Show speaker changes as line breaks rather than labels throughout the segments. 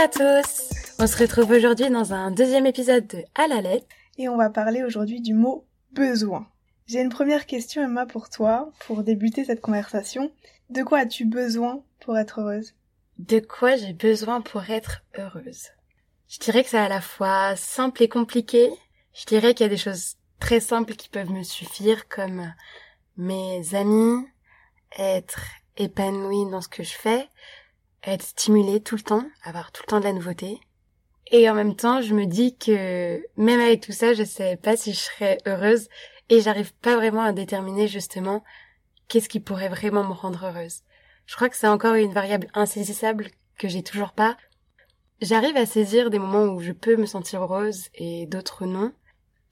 à tous On se retrouve aujourd'hui dans un deuxième épisode de À la lettre.
Et on va parler aujourd'hui du mot besoin. J'ai une première question Emma pour toi, pour débuter cette conversation. De quoi as-tu besoin pour être heureuse?
De quoi j'ai besoin pour être heureuse? Je dirais que c'est à la fois simple et compliqué. Je dirais qu'il y a des choses très simples qui peuvent me suffire comme mes amis, être épanouie dans ce que je fais, être stimulée tout le temps, avoir tout le temps de la nouveauté. Et en même temps, je me dis que même avec tout ça, je sais pas si je serais heureuse et j'arrive pas vraiment à déterminer justement qu'est-ce qui pourrait vraiment me rendre heureuse. Je crois que c'est encore une variable insaisissable que j'ai toujours pas. J'arrive à saisir des moments où je peux me sentir heureuse et d'autres non.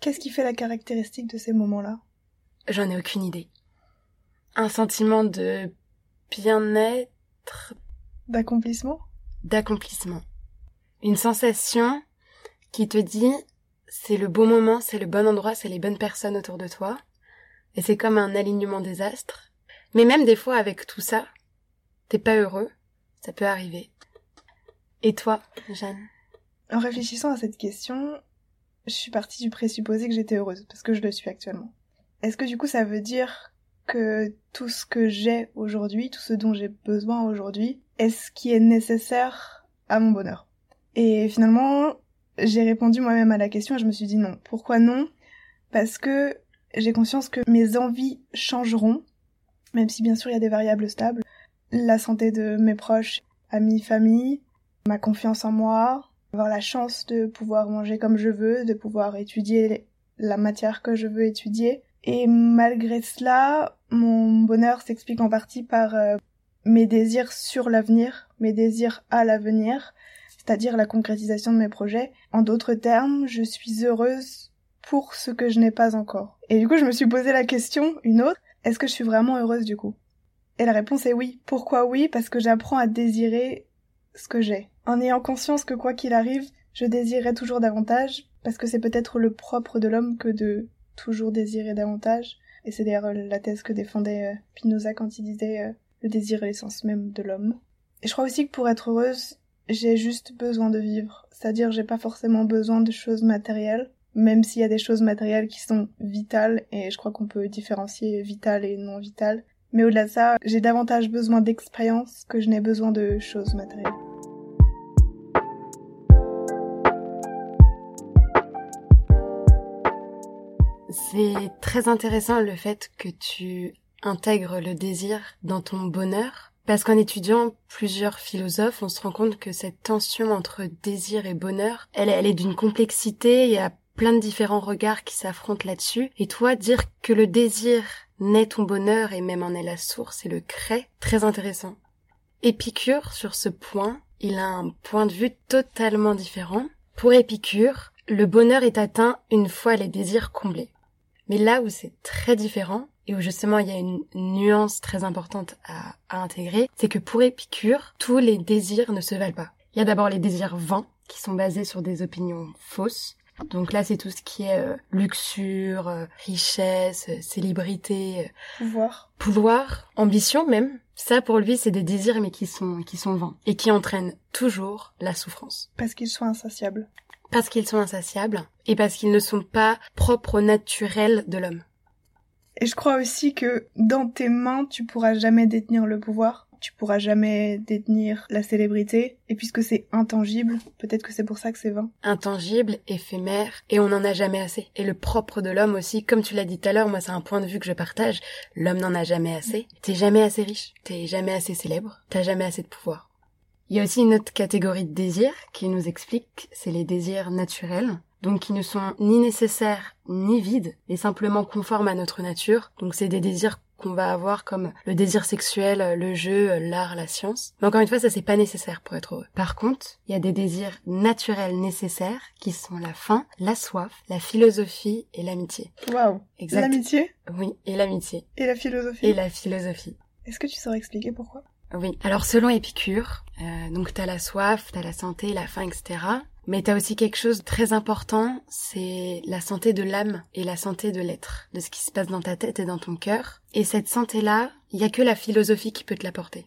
Qu'est-ce qui fait la caractéristique de ces moments-là?
J'en ai aucune idée. Un sentiment de bien-être,
D'accomplissement?
D'accomplissement. Une sensation qui te dit c'est le bon moment, c'est le bon endroit, c'est les bonnes personnes autour de toi. Et c'est comme un alignement des astres. Mais même des fois avec tout ça, t'es pas heureux. Ça peut arriver. Et toi, Jeanne?
En réfléchissant à cette question, je suis partie du présupposé que j'étais heureuse, parce que je le suis actuellement. Est-ce que du coup ça veut dire que tout ce que j'ai aujourd'hui, tout ce dont j'ai besoin aujourd'hui, est ce qui est nécessaire à mon bonheur? Et finalement, j'ai répondu moi-même à la question et je me suis dit non. Pourquoi non? Parce que j'ai conscience que mes envies changeront, même si bien sûr il y a des variables stables. La santé de mes proches, amis, famille, ma confiance en moi, avoir la chance de pouvoir manger comme je veux, de pouvoir étudier la matière que je veux étudier. Et malgré cela, mon bonheur s'explique en partie par euh, mes désirs sur l'avenir, mes désirs à l'avenir, c'est-à-dire la concrétisation de mes projets. En d'autres termes, je suis heureuse pour ce que je n'ai pas encore. Et du coup, je me suis posé la question, une autre, est-ce que je suis vraiment heureuse du coup? Et la réponse est oui. Pourquoi oui? Parce que j'apprends à désirer ce que j'ai. En ayant conscience que quoi qu'il arrive, je désirerai toujours davantage, parce que c'est peut-être le propre de l'homme que de toujours désirer davantage. Et c'est d'ailleurs la thèse que défendait euh, Spinoza quand il disait euh, le désir est l'essence même de l'homme. Et je crois aussi que pour être heureuse, j'ai juste besoin de vivre. C'est-à-dire j'ai pas forcément besoin de choses matérielles, même s'il y a des choses matérielles qui sont vitales, et je crois qu'on peut différencier vital et non vital. Mais au-delà de ça, j'ai davantage besoin d'expérience que je n'ai besoin de choses matérielles.
C'est très intéressant le fait que tu intègres le désir dans ton bonheur? Parce qu'en étudiant plusieurs philosophes, on se rend compte que cette tension entre désir et bonheur, elle, elle est d'une complexité, il y a plein de différents regards qui s'affrontent là-dessus. Et toi, dire que le désir naît ton bonheur et même en est la source et le crée, très intéressant. Épicure, sur ce point, il a un point de vue totalement différent. Pour Épicure, le bonheur est atteint une fois les désirs comblés. Mais là où c'est très différent, et où justement il y a une nuance très importante à, à intégrer, c'est que pour Épicure, tous les désirs ne se valent pas. Il y a d'abord les désirs vains, qui sont basés sur des opinions fausses. Donc là, c'est tout ce qui est euh, luxure, euh, richesse, euh, célébrité, euh,
Pouvoir.
pouvoir, ambition même. Ça, pour lui, c'est des désirs mais qui sont qui sont vains et qui entraînent toujours la souffrance
Parce qu'ils sont insatiables.
parce qu'ils sont insatiables et parce qu'ils ne sont pas propres au naturel de l'homme.
Et je crois aussi que dans tes mains, tu pourras jamais détenir le pouvoir, tu pourras jamais détenir la célébrité, et puisque c'est intangible, peut-être que c'est pour ça que c'est vain.
Intangible, éphémère, et on n'en a jamais assez. Et le propre de l'homme aussi, comme tu l'as dit tout à l'heure, moi c'est un point de vue que je partage, l'homme n'en a jamais assez. T'es jamais assez riche, t'es jamais assez célèbre, t'as jamais assez de pouvoir. Il y a aussi une autre catégorie de désirs qui nous explique, c'est les désirs naturels. Donc qui ne sont ni nécessaires ni vides, et simplement conformes à notre nature. Donc c'est des désirs qu'on va avoir comme le désir sexuel, le jeu, l'art, la science. Mais encore une fois, ça c'est pas nécessaire pour être heureux. Par contre, il y a des désirs naturels nécessaires qui sont la faim, la soif, la philosophie et l'amitié.
Waouh.
Exact.
L'amitié?
Oui, et l'amitié.
et la philosophie?
Et la philosophie.
Est-ce que tu saurais expliquer pourquoi?
Oui. Alors selon Épicure, euh, donc t'as la soif, t'as la santé, la faim, etc. Mais t'as aussi quelque chose de très important, c'est la santé de l'âme et la santé de l'être, de ce qui se passe dans ta tête et dans ton cœur. Et cette santé-là, il y a que la philosophie qui peut te l'apporter.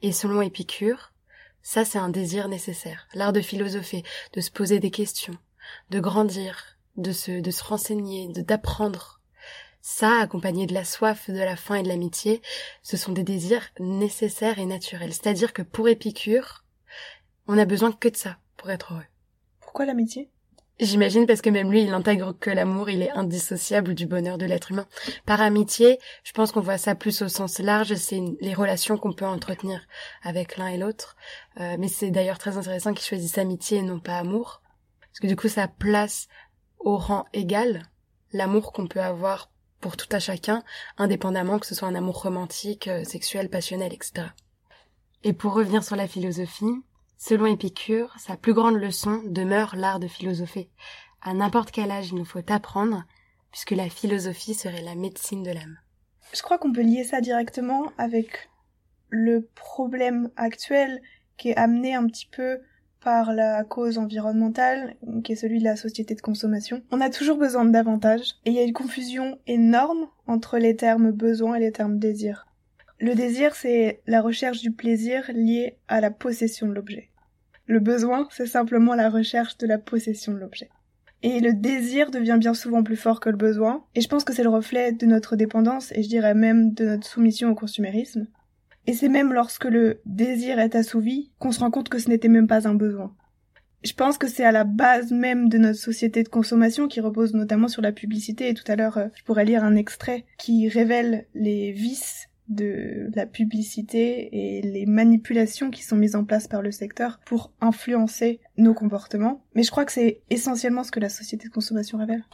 Et selon Épicure, Ça, c'est un désir nécessaire. L'art de philosopher, de se poser des questions, de grandir, de se, de se renseigner, de d'apprendre. Ça, accompagné de la soif, de la faim et de l'amitié, ce sont des désirs nécessaires et naturels. C'est-à-dire que pour Épicure, on a besoin que de ça pour être heureux.
Pourquoi l'amitié?
J'imagine parce que même lui, il intègre que l'amour, il est indissociable du bonheur de l'être humain. Par amitié, je pense qu'on voit ça plus au sens large, c'est les relations qu'on peut entretenir avec l'un et l'autre. Euh, mais c'est d'ailleurs très intéressant qu'il choisisse amitié et non pas amour. Parce que du coup, ça place au rang égal l'amour qu'on peut avoir pour tout à chacun, indépendamment que ce soit un amour romantique, euh, sexuel, passionnel, etc. Et pour revenir sur la philosophie, Selon Épicure, sa plus grande leçon demeure l'art de philosopher. À n'importe quel âge il nous faut apprendre, puisque la philosophie serait la médecine de l'âme.
Je crois qu'on peut lier ça directement avec le problème actuel qui est amené un petit peu par la cause environnementale, qui est celui de la société de consommation. On a toujours besoin de davantage, et il y a une confusion énorme entre les termes besoin et les termes désir. Le désir, c'est la recherche du plaisir lié à la possession de l'objet. Le besoin, c'est simplement la recherche de la possession de l'objet. Et le désir devient bien souvent plus fort que le besoin, et je pense que c'est le reflet de notre dépendance, et je dirais même de notre soumission au consumérisme. Et c'est même lorsque le désir est assouvi qu'on se rend compte que ce n'était même pas un besoin. Je pense que c'est à la base même de notre société de consommation qui repose notamment sur la publicité, et tout à l'heure euh, je pourrais lire un extrait qui révèle les vices de la publicité et les manipulations qui sont mises en place par le secteur pour influencer nos comportements. Mais je crois que c'est essentiellement ce que la société de consommation révèle.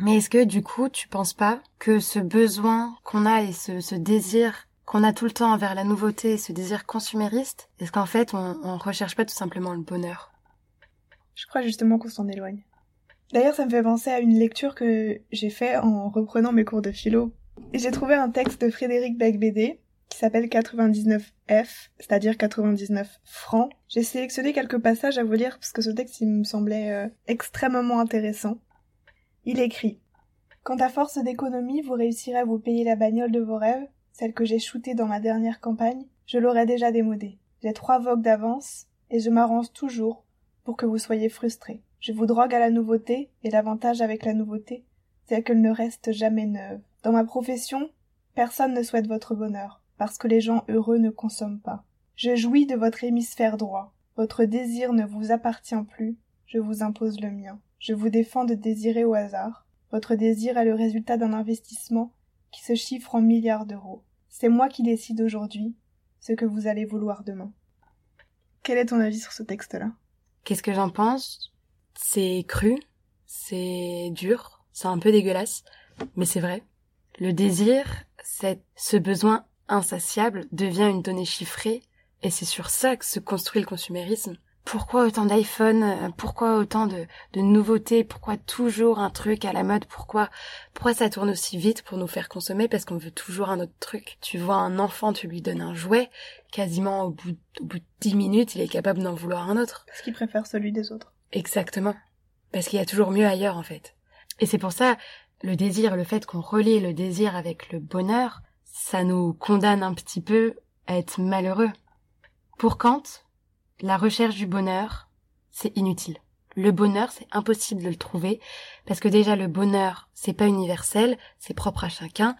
Mais est-ce que du coup, tu penses pas que ce besoin qu'on a et ce, désir qu'on a tout le temps envers la nouveauté, ce désir consumériste, est-ce qu'en fait on, on recherche pas tout simplement le bonheur?
Je crois justement qu'on s'en éloigne. D'ailleurs, ça me fait penser à une lecture que j'ai fait en reprenant mes cours de philo j'ai trouvé un texte de Frédéric Becbédé qui s'appelle 99F, c'est-à-dire 99 francs. J'ai sélectionné quelques passages à vous lire parce que ce texte il me semblait euh, extrêmement intéressant. Il écrit Quand à force d'économie vous réussirez à vous payer la bagnole de vos rêves, celle que j'ai shootée dans ma dernière campagne, je l'aurais déjà démodée. J'ai trois vogues d'avance et je m'arrange toujours pour que vous soyez frustrés. Je vous drogue à la nouveauté et l'avantage avec la nouveauté, c'est qu'elle ne reste jamais neuve. Dans ma profession, personne ne souhaite votre bonheur, parce que les gens heureux ne consomment pas. Je jouis de votre hémisphère droit. Votre désir ne vous appartient plus, je vous impose le mien. Je vous défends de désirer au hasard. Votre désir est le résultat d'un investissement qui se chiffre en milliards d'euros. C'est moi qui décide aujourd'hui ce que vous allez vouloir demain. Quel est ton avis sur ce texte-là?
Qu'est-ce que j'en pense? C'est cru, c'est dur, c'est un peu dégueulasse, mais c'est vrai. Le désir, c'est ce besoin insatiable devient une donnée chiffrée et c'est sur ça que se construit le consumérisme. Pourquoi autant d'iPhone Pourquoi autant de, de, nouveautés Pourquoi toujours un truc à la mode Pourquoi pourquoi ça tourne aussi vite pour nous faire consommer Parce qu'on veut toujours un autre truc? Tu vois un enfant, tu lui donnes un jouet, quasiment au bout, au bout de dix minutes, il est capable d'en vouloir un autre.
Parce qu'il préfère celui des autres.
Exactement. Parce qu'il y a toujours mieux ailleurs en fait. Et c'est pour ça, le désir, le fait qu'on relie le désir avec le bonheur, ça nous condamne un petit peu à être malheureux. Pour Kant, la recherche du bonheur, c'est inutile. Le bonheur, c'est impossible de le trouver, parce que déjà le bonheur, c'est pas universel, c'est propre à chacun.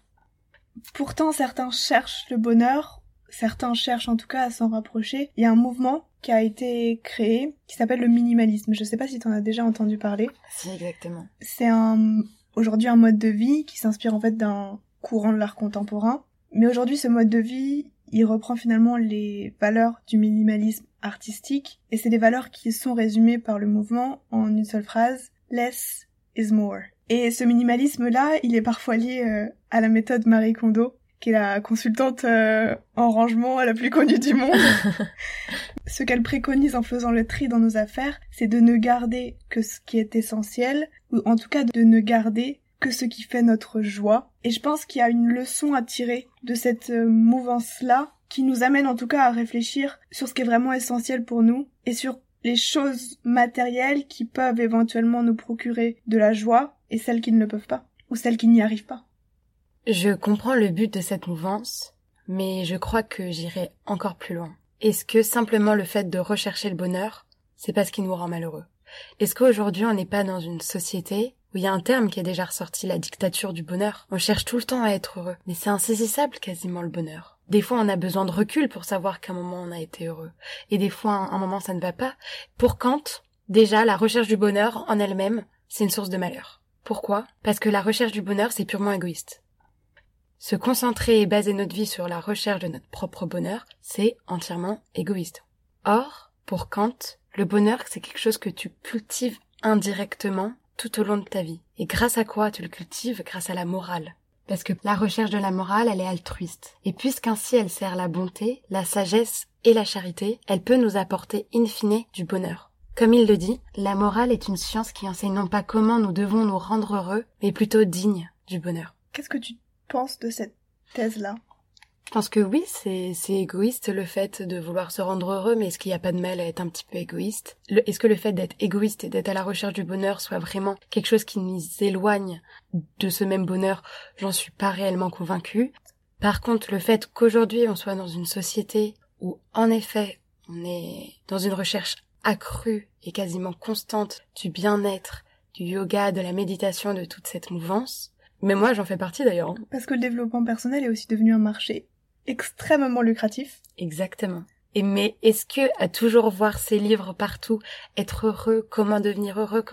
Pourtant, certains cherchent le bonheur, certains cherchent en tout cas à s'en rapprocher. Il y a un mouvement qui a été créé, qui s'appelle le minimalisme. Je sais pas si tu en as déjà entendu parler.
Si, exactement.
C'est un aujourd'hui un mode de vie qui s'inspire en fait d'un courant de l'art contemporain. Mais aujourd'hui, ce mode de vie, il reprend finalement les valeurs du minimalisme artistique, et c'est des valeurs qui sont résumées par le mouvement en une seule phrase, less is more. Et ce minimalisme-là, il est parfois lié euh, à la méthode Marie Kondo, qui est la consultante euh, en rangement la plus connue du monde. ce qu'elle préconise en faisant le tri dans nos affaires, c'est de ne garder que ce qui est essentiel, ou en tout cas de ne garder que ce qui fait notre joie. Et je pense qu'il y a une leçon à tirer de cette euh, mouvance-là, qui nous amène en tout cas à réfléchir sur ce qui est vraiment essentiel pour nous, et sur les choses matérielles qui peuvent éventuellement nous procurer de la joie, et celles qui ne le peuvent pas, ou celles qui n'y arrivent pas.
Je comprends le but de cette mouvance, mais je crois que j'irai encore plus loin. est-ce que simplement le fait de rechercher le bonheur, c'est pas ce qui nous rend malheureux? Est-ce qu'aujourd'hui on n'est pas dans une société où il y a un terme qui est déjà ressorti, la dictature du bonheur? On cherche tout le temps à être heureux, mais c'est insaisissable quasiment le bonheur. Des fois on a besoin de recul pour savoir qu'à un moment on a été heureux, et des fois un moment ça ne va pas. Pour Kant, déjà la recherche du bonheur en elle-même, c'est une source de malheur. Pourquoi? Parce que la recherche du bonheur, c'est purement égoïste. Se concentrer et baser notre vie sur la recherche de notre propre bonheur, c'est entièrement égoïste. Or, pour Kant, le bonheur, c'est quelque chose que tu cultives indirectement tout au long de ta vie. Et grâce à quoi tu le cultives? Grâce à la morale. Parce que la recherche de la morale, elle est altruiste. Et puisqu'ainsi elle sert la bonté, la sagesse et la charité, elle peut nous apporter in fine du bonheur. Comme il le dit, la morale est une science qui enseigne non pas comment nous devons nous rendre heureux, mais plutôt dignes du bonheur.
Qu'est-ce que tu penses de cette thèse-là.
Je pense que oui, c'est, égoïste le fait de vouloir se rendre heureux, mais est-ce qu'il n'y a pas de mal à être un petit peu égoïste? Est-ce que le fait d'être égoïste et d'être à la recherche du bonheur soit vraiment quelque chose qui nous éloigne de ce même bonheur? J'en suis pas réellement convaincue. Par contre, le fait qu'aujourd'hui on soit dans une société où, en effet, on est dans une recherche accrue et quasiment constante du bien-être, du yoga, de la méditation, de toute cette mouvance, mais moi, j'en fais partie d'ailleurs. Hein.
Parce que le développement personnel est aussi devenu un marché extrêmement lucratif.
Exactement. Et mais est-ce que à toujours voir ces livres partout, être heureux, comment devenir heureux,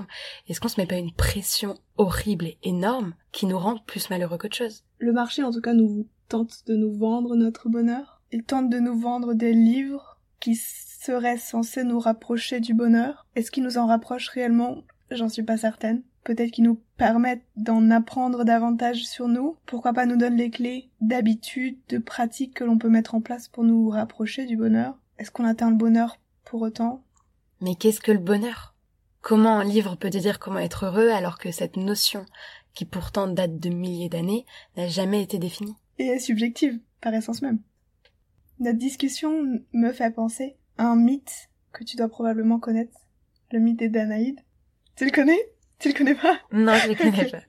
est-ce qu'on se met pas une pression horrible et énorme qui nous rend plus malheureux qu'autre chose?
Le marché, en tout cas, nous tente de nous vendre notre bonheur. Il tente de nous vendre des livres qui seraient censés nous rapprocher du bonheur. Est-ce qu'ils nous en rapprochent réellement? J'en suis pas certaine peut-être qui nous permettent d'en apprendre davantage sur nous. Pourquoi pas nous donner les clés d'habitudes, de pratiques que l'on peut mettre en place pour nous rapprocher du bonheur? Est-ce qu'on atteint le bonheur pour autant?
Mais qu'est-ce que le bonheur? Comment un livre peut te dire comment être heureux alors que cette notion, qui pourtant date de milliers d'années, n'a jamais été définie?
Et est subjective, par essence même. Notre discussion me fait penser à un mythe que tu dois probablement connaître, le mythe des Danaïdes. Tu le connais? Tu le connais pas?
Non, je le connais pas.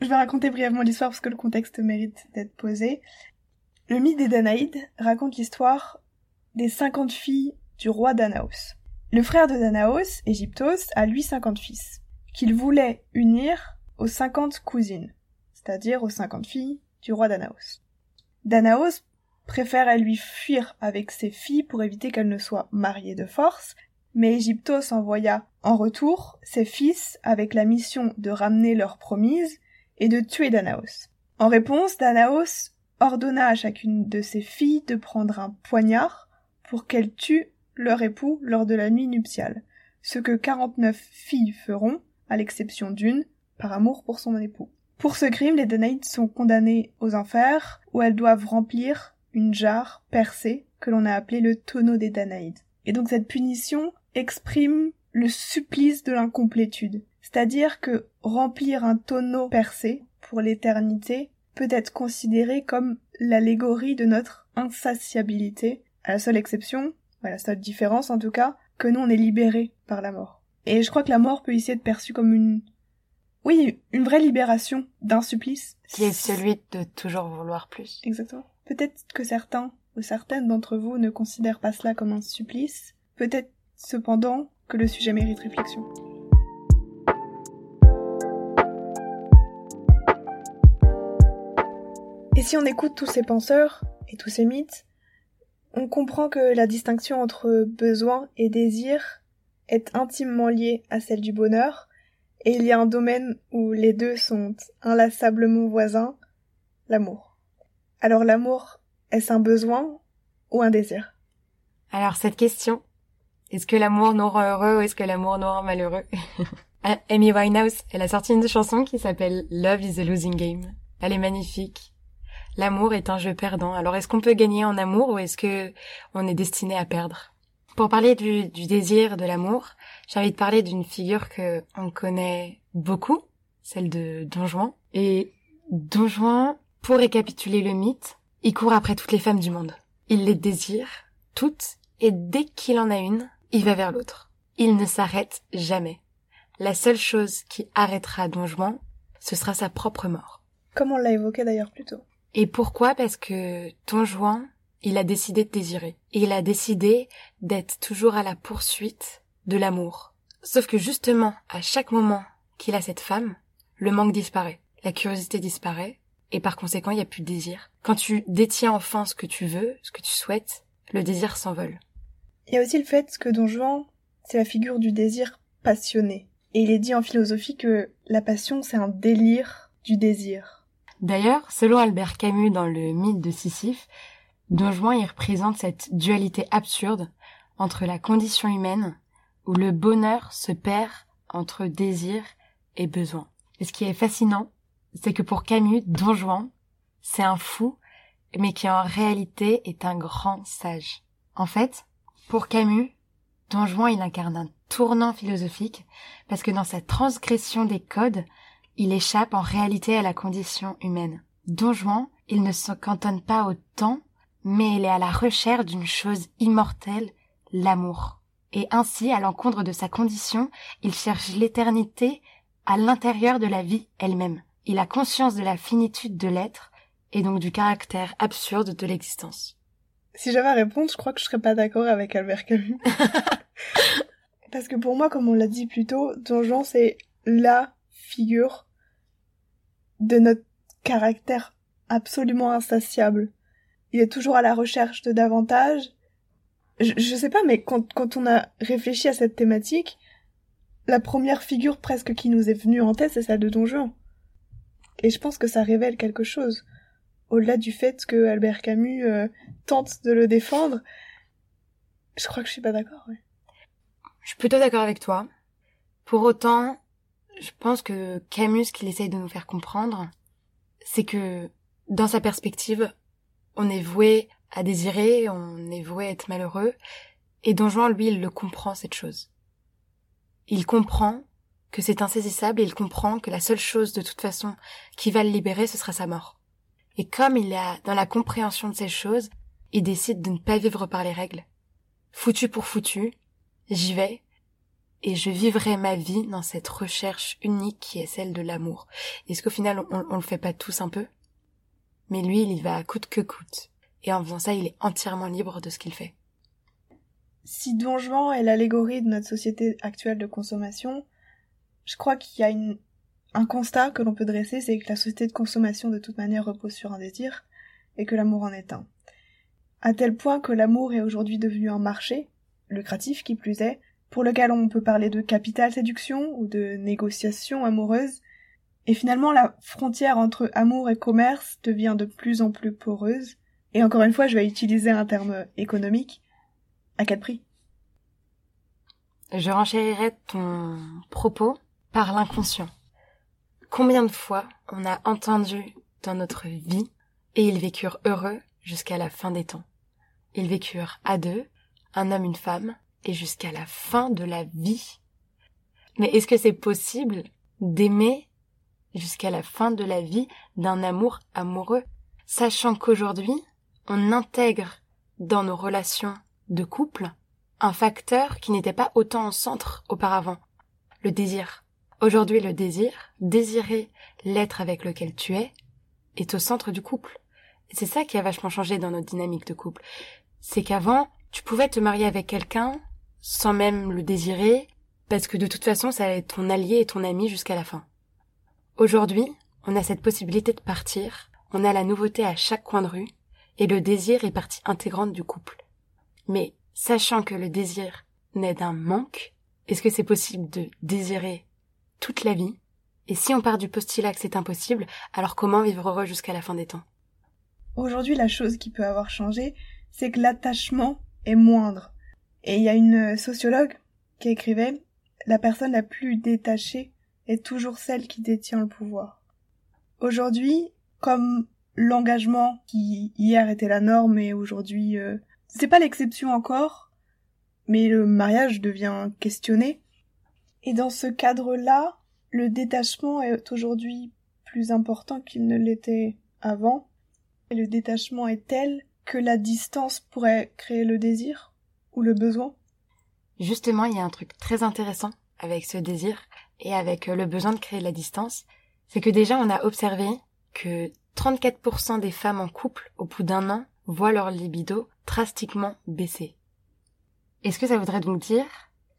Je vais raconter brièvement l'histoire parce que le contexte mérite d'être posé. Le mythe des Danaïdes raconte l'histoire des 50 filles du roi Danaos. Le frère de Danaos, Égyptos, a lui 50 fils, qu'il voulait unir aux 50 cousines, c'est-à-dire aux 50 filles du roi Danaos. Danaos préfère à lui fuir avec ses filles pour éviter qu'elles ne soient mariées de force, mais Égyptos envoya en retour ses fils avec la mission de ramener leur promise et de tuer Danaos. En réponse, Danaos ordonna à chacune de ses filles de prendre un poignard pour qu'elles tuent leur époux lors de la nuit nuptiale, ce que quarante-neuf filles feront, à l'exception d'une, par amour pour son époux. Pour ce crime, les Danaïdes sont condamnées aux enfers, où elles doivent remplir une jarre percée que l'on a appelée le tonneau des Danaïdes. Et donc cette punition exprime le supplice de l'incomplétude. C'est-à-dire que remplir un tonneau percé pour l'éternité peut être considéré comme l'allégorie de notre insatiabilité, à la seule exception, à la seule différence en tout cas, que nous on est libérés par la mort. Et je crois que la mort peut ici être perçue comme une oui, une vraie libération d'un supplice.
Qui est celui de toujours vouloir plus.
Exactement. Peut-être que certains certaines d'entre vous ne considèrent pas cela comme un supplice. Peut-être cependant que le sujet mérite réflexion. Et si on écoute tous ces penseurs et tous ces mythes, on comprend que la distinction entre besoin et désir est intimement liée à celle du bonheur, et il y a un domaine où les deux sont inlassablement voisins, l'amour. Alors l'amour, est-ce un besoin ou un désir?
Alors cette question, est-ce que l'amour nous rend heureux ou est-ce que l'amour nous rend malheureux? Ah, Amy Winehouse, elle a sorti une chanson qui s'appelle Love is a Losing Game. Elle est magnifique. L'amour est un jeu perdant. Alors est-ce qu'on peut gagner en amour ou est-ce que on est destiné à perdre? Pour parler du, désir, de l'amour, j'ai envie de parler d'une figure que on connaît beaucoup, celle de Don Juan. Et Don Juan, pour récapituler le mythe, il court après toutes les femmes du monde. Il les désire, toutes, et dès qu'il en a une, il va vers l'autre. Il ne s'arrête jamais. La seule chose qui arrêtera Don Juan, ce sera sa propre mort.
Comme on l'a évoqué d'ailleurs plus tôt.
Et pourquoi? Parce que Don Juan il a décidé de désirer. Et il a décidé d'être toujours à la poursuite de l'amour. Sauf que justement, à chaque moment qu'il a cette femme, le manque disparaît. La curiosité disparaît. Et par conséquent, il n'y a plus de désir. Quand tu détiens enfin ce que tu veux, ce que tu souhaites, le désir s'envole.
Il y a aussi le fait que Don Juan, c'est la figure du désir passionné. Et il est dit en philosophie que la passion, c'est un délire du désir.
D'ailleurs, selon Albert Camus dans le mythe de Sisyphe, Don Juan y représente cette dualité absurde entre la condition humaine, où le bonheur se perd entre désir et besoin. Et ce qui est fascinant, c'est que pour Camus, Don Juan, c'est un fou, mais qui en réalité est un grand sage. En fait, pour Camus, Don Juan, il incarne un tournant philosophique, parce que dans sa transgression des codes, il échappe en réalité à la condition humaine. Don Juan, il ne se cantonne pas au temps, mais il est à la recherche d'une chose immortelle, l'amour. Et ainsi, à l'encontre de sa condition, il cherche l'éternité à l'intérieur de la vie elle-même. Il a conscience de la finitude de l'être, et donc du caractère absurde de l'existence.
Si j'avais à répondre, je crois que je serais pas d'accord avec Albert Camus. Parce que pour moi, comme on l'a dit plus tôt, Don Juan, c'est la figure de notre caractère absolument insatiable. Il est toujours à la recherche de davantage. Je, je sais pas, mais quand, quand on a réfléchi à cette thématique, la première figure presque qui nous est venue en tête, c'est celle de Don Juan. Et je pense que ça révèle quelque chose. Au-delà du fait que Albert Camus euh, tente de le défendre, je crois que je suis pas d'accord.
Je suis plutôt d'accord avec toi. Pour autant, je pense que Camus, ce qu'il essaye de nous faire comprendre, c'est que, dans sa perspective, on est voué à désirer, on est voué à être malheureux, et Don Juan, lui, il le comprend, cette chose. Il comprend que c'est insaisissable et il comprend que la seule chose, de toute façon, qui va le libérer, ce sera sa mort. Et comme il est dans la compréhension de ces choses, il décide de ne pas vivre par les règles. Foutu pour foutu, j'y vais, et je vivrai ma vie dans cette recherche unique qui est celle de l'amour. Est-ce qu'au final, on, on le fait pas tous un peu? Mais lui, il y va à coûte que coûte. Et en faisant ça, il est entièrement libre de ce qu'il fait.
Si Don Juan est l'allégorie de notre société actuelle de consommation, je crois qu'il y a une, un constat que l'on peut dresser, c'est que la société de consommation de toute manière repose sur un désir, et que l'amour en est un. À tel point que l'amour est aujourd'hui devenu un marché, lucratif qui plus est, pour lequel on peut parler de capital séduction ou de négociation amoureuse, et finalement la frontière entre amour et commerce devient de plus en plus poreuse, et encore une fois je vais utiliser un terme économique, à quel prix?
Je renchérirai ton propos par l'inconscient. Combien de fois on a entendu dans notre vie et ils vécurent heureux jusqu'à la fin des temps. Ils vécurent à deux, un homme, une femme, et jusqu'à la fin de la vie. Mais est-ce que c'est possible d'aimer jusqu'à la fin de la vie d'un amour amoureux, sachant qu'aujourd'hui, on intègre dans nos relations de couple un facteur qui n'était pas autant au centre auparavant, le désir? Aujourd'hui, le désir, désirer l'être avec lequel tu es, est au centre du couple. C'est ça qui a vachement changé dans notre dynamique de couple. C'est qu'avant, tu pouvais te marier avec quelqu'un sans même le désirer, parce que de toute façon, ça allait être ton allié et ton ami jusqu'à la fin. Aujourd'hui, on a cette possibilité de partir, on a la nouveauté à chaque coin de rue, et le désir est partie intégrante du couple. Mais, sachant que le désir naît d'un manque, est-ce que c'est possible de désirer toute la vie Et si on part du postulat que c'est impossible, alors comment vivre heureux jusqu'à la fin des temps?
Aujourd'hui, la chose qui peut avoir changé, c'est que l'attachement est moindre. Et il y a une sociologue qui écrivait La personne la plus détachée est toujours celle qui détient le pouvoir. Aujourd'hui, comme l'engagement qui hier était la norme et aujourd'hui euh, c'est pas l'exception encore, mais le mariage devient questionné. Et dans ce cadre-là, le détachement est aujourd'hui plus important qu'il ne l'était avant. Et le détachement est tel que la distance pourrait créer le désir ou le besoin.
Justement, il y a un truc très intéressant avec ce désir et avec le besoin de créer la distance, c'est que déjà on a observé que 34% des femmes en couple au bout d'un an voient leur libido drastiquement baisser. Est-ce que ça voudrait donc dire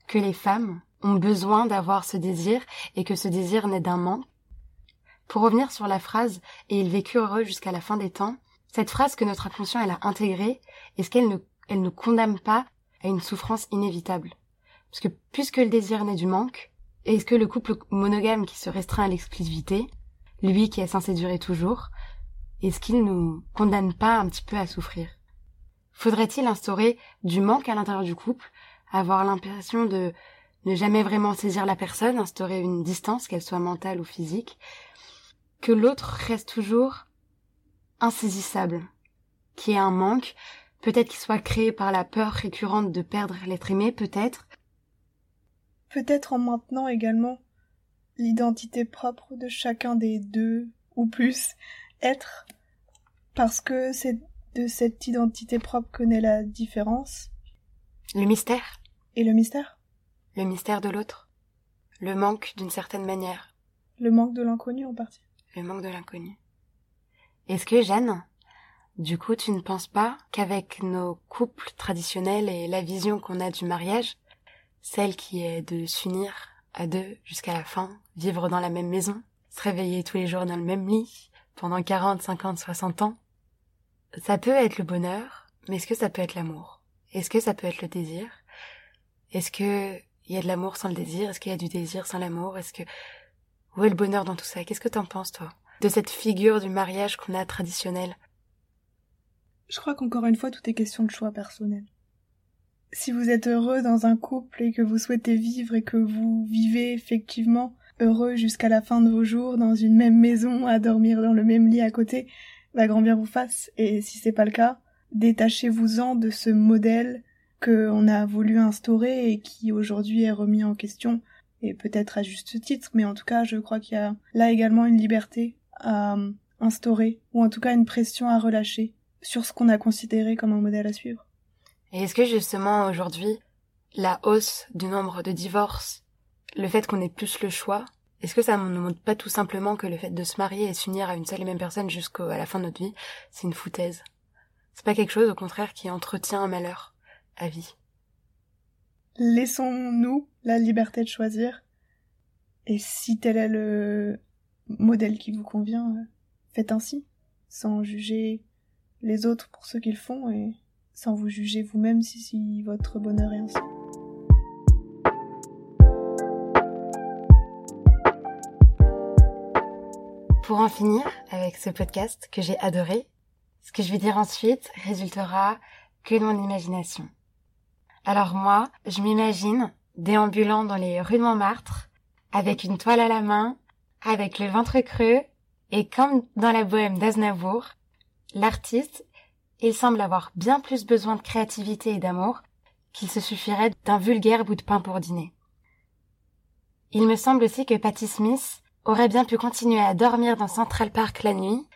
que les femmes ont besoin d'avoir ce désir et que ce désir naît d'un manque. Pour revenir sur la phrase et il vécut heureux jusqu'à la fin des temps, cette phrase que notre inconscient elle a intégrée, est-ce qu'elle ne, elle ne condamne pas à une souffrance inévitable? Parce que puisque le désir naît du manque, est-ce que le couple monogame qui se restreint à l'exclusivité, lui qui est censé durer toujours, est-ce qu'il nous condamne pas un petit peu à souffrir? Faudrait-il instaurer du manque à l'intérieur du couple, avoir l'impression de ne jamais vraiment saisir la personne, instaurer une distance, qu'elle soit mentale ou physique, que l'autre reste toujours insaisissable, qu'il y ait un manque, peut-être qu'il soit créé par la peur récurrente de perdre l'être aimé, peut-être.
Peut-être en maintenant également l'identité propre de chacun des deux ou plus êtres, parce que c'est de cette identité propre que naît la différence.
Le mystère.
Et le mystère
Le mystère de l'autre. Le manque d'une certaine manière.
Le manque de l'inconnu en partie.
Le manque de l'inconnu. Est-ce que, Jeanne, du coup, tu ne penses pas qu'avec nos couples traditionnels et la vision qu'on a du mariage, celle qui est de s'unir à deux jusqu'à la fin, vivre dans la même maison, se réveiller tous les jours dans le même lit, pendant 40, 50, 60 ans, ça peut être le bonheur, mais est-ce que ça peut être l'amour? Est-ce que ça peut être le désir? Est-ce que il y a de l'amour sans le désir? Est-ce qu'il y a du désir sans l'amour? Est-ce que où est le bonheur dans tout ça? Qu'est-ce que t'en penses toi de cette figure du mariage qu'on a traditionnel
Je crois qu'encore une fois tout est question de choix personnel. Si vous êtes heureux dans un couple et que vous souhaitez vivre et que vous vivez effectivement heureux jusqu'à la fin de vos jours dans une même maison à dormir dans le même lit à côté, va grand bien vous fasse. Et si c'est pas le cas, détachez-vous-en de ce modèle qu'on a voulu instaurer et qui aujourd'hui est remis en question, et peut-être à juste titre, mais en tout cas, je crois qu'il y a là également une liberté à euh, instaurer, ou en tout cas une pression à relâcher sur ce qu'on a considéré comme un modèle à suivre.
Et est-ce que justement aujourd'hui, la hausse du nombre de divorces, le fait qu'on ait plus le choix, est-ce que ça ne montre pas tout simplement que le fait de se marier et s'unir à une seule et même personne jusqu'à la fin de notre vie, c'est une foutaise? C'est pas quelque chose, au contraire, qui entretient un malheur? À vie.
Laissons-nous la liberté de choisir. Et si tel est le modèle qui vous convient, euh, faites ainsi, sans juger les autres pour ce qu'ils font et sans vous juger vous-même si, si votre bonheur est ainsi.
Pour en finir avec ce podcast que j'ai adoré, ce que je vais dire ensuite résultera que de mon imagination. Alors moi, je m'imagine déambulant dans les rues de Montmartre, avec une toile à la main, avec le ventre creux, et comme dans la bohème d'Aznavour, l'artiste, il semble avoir bien plus besoin de créativité et d'amour qu'il se suffirait d'un vulgaire bout de pain pour dîner. Il me semble aussi que Patti Smith aurait bien pu continuer à dormir dans Central Park la nuit,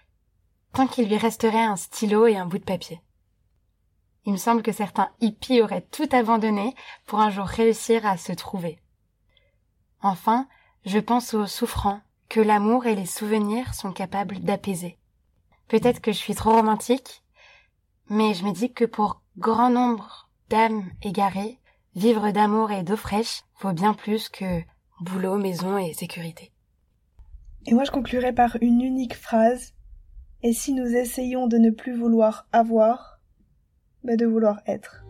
tant qu'il lui resterait un stylo et un bout de papier. Il me semble que certains hippies auraient tout abandonné pour un jour réussir à se trouver. Enfin, je pense aux souffrants que l'amour et les souvenirs sont capables d'apaiser. Peut-être que je suis trop romantique, mais je me dis que pour grand nombre d'âmes égarées, vivre d'amour et d'eau fraîche vaut bien plus que boulot, maison et sécurité.
Et moi je conclurai par une unique phrase. Et si nous essayons de ne plus vouloir avoir, mais de vouloir être.